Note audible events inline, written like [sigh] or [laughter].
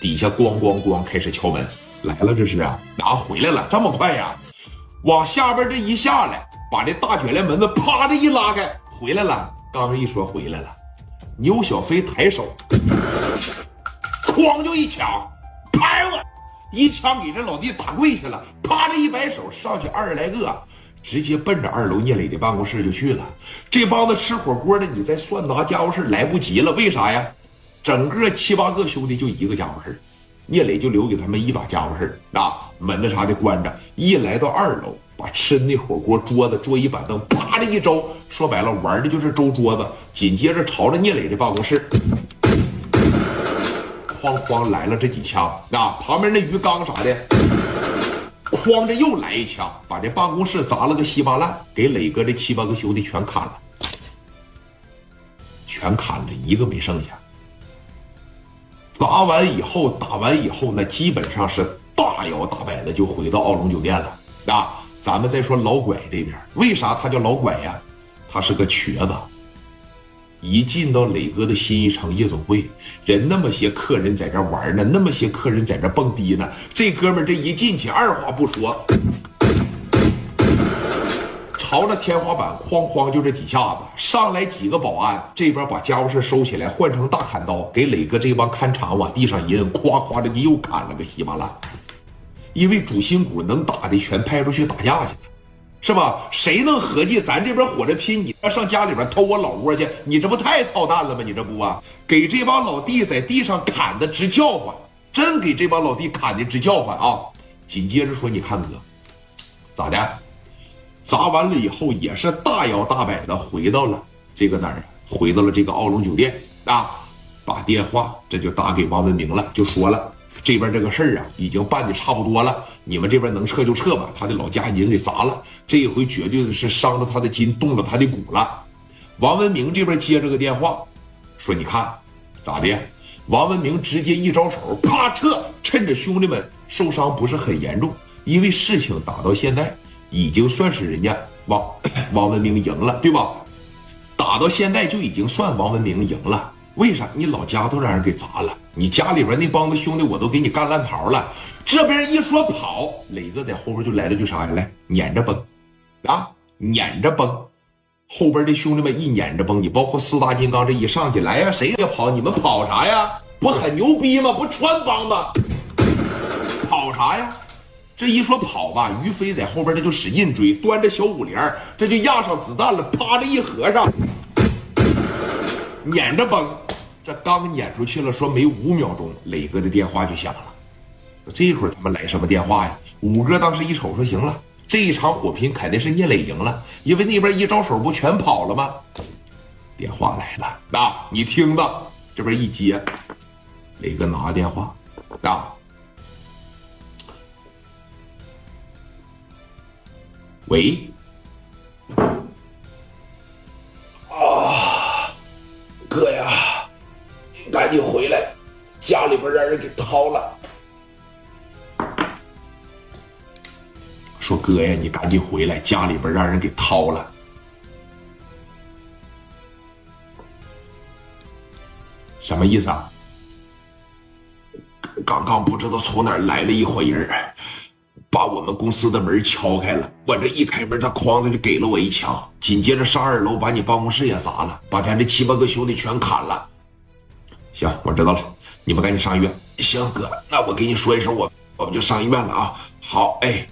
底下咣咣咣开始敲门，来了这是啊，哪回来了？这么快呀？往下边这一下来，把这大卷帘门子啪的一拉开，回来了。刚一说回来了，牛小飞抬手，哐就一枪，拍我，一枪给这老弟打跪下了，啪的一摆手，上去二十来个。直接奔着二楼聂磊的办公室就去了。这帮子吃火锅的，你再算拿家伙事来不及了。为啥呀？整个七八个兄弟就一个家伙事聂磊就留给他们一把家伙事啊，门子啥的关着。一来到二楼，把吃那火锅桌子、桌椅板凳啪的一周，说白了玩的就是周桌子。紧接着朝着聂磊的办公室，哐哐来了这几枪啊，旁边那鱼缸啥的。哐着又来一枪，把这办公室砸了个稀巴烂，给磊哥这七八个兄弟全砍了，全砍了一个没剩下。砸完以后，打完以后，那基本上是大摇大摆的就回到奥龙酒店了。啊，咱们再说老拐这边，为啥他叫老拐呀？他是个瘸子。一进到磊哥的新一城夜总会，人那么些客人在这玩呢，那么些客人在这蹦迪呢。这哥们这一进去，二话不说，朝着天花板哐哐就这几下子，上来几个保安，这边把家伙事收起来，换成大砍刀，给磊哥这帮看场往地上一摁，咵咵的就又砍了个稀巴烂。因为主心骨能打的全派出去打架去了。是吧？谁能合计咱这边火着拼，你上家里边偷我老窝去？你这不太操蛋了吗？你这不啊？给这帮老弟在地上砍的直叫唤，真给这帮老弟砍的直叫唤啊！紧接着说，你看哥，咋的？砸完了以后也是大摇大摆的回到了这个哪儿？回到了这个奥龙酒店啊！把电话这就打给王文明了，就说了。这边这个事儿啊，已经办的差不多了。你们这边能撤就撤吧。他的老家已经给砸了，这一回绝对是伤了他的筋，动了他的骨了。王文明这边接这个电话，说：“你看咋的？”王文明直接一招手，啪撤，趁着兄弟们受伤不是很严重，因为事情打到现在，已经算是人家王 [coughs] 王文明赢了，对吧？打到现在就已经算王文明赢了。为啥你老家都让人给砸了？你家里边那帮子兄弟我都给你干烂桃了。这边一说跑，磊哥在后边就来了句啥呀？来撵着崩，啊，撵着崩。后边的兄弟们一撵着崩，你包括四大金刚这一上去，来呀，谁也跑？你们跑啥呀？不很牛逼吗？不穿帮吗？跑啥呀？这一说跑吧，于飞在后边这就使劲追，端着小五连，这就压上子弹了，啪的一合上，撵着崩。这刚撵出去了，说没五秒钟，磊哥的电话就响了。这会儿他们来什么电话呀？五哥当时一瞅，说行了，这一场火拼肯定是聂磊赢了，因为那边一招手不全跑了吗？电话来了，啊，你听着，这边一接，磊哥拿电话，啊，喂。啊，哥呀赶紧回来，家里边让人给掏了。说哥呀，你赶紧回来，家里边让人给掏了。什么意思啊？刚刚不知道从哪来了一伙人，把我们公司的门敲开了。我这一开门，他哐的就给了我一枪，紧接着上二楼把你办公室也砸了，把咱这七八个兄弟全砍了。行，我知道了，你们赶紧上医院。行，哥，那我给你说一声，我我们就上医院了啊。好，哎。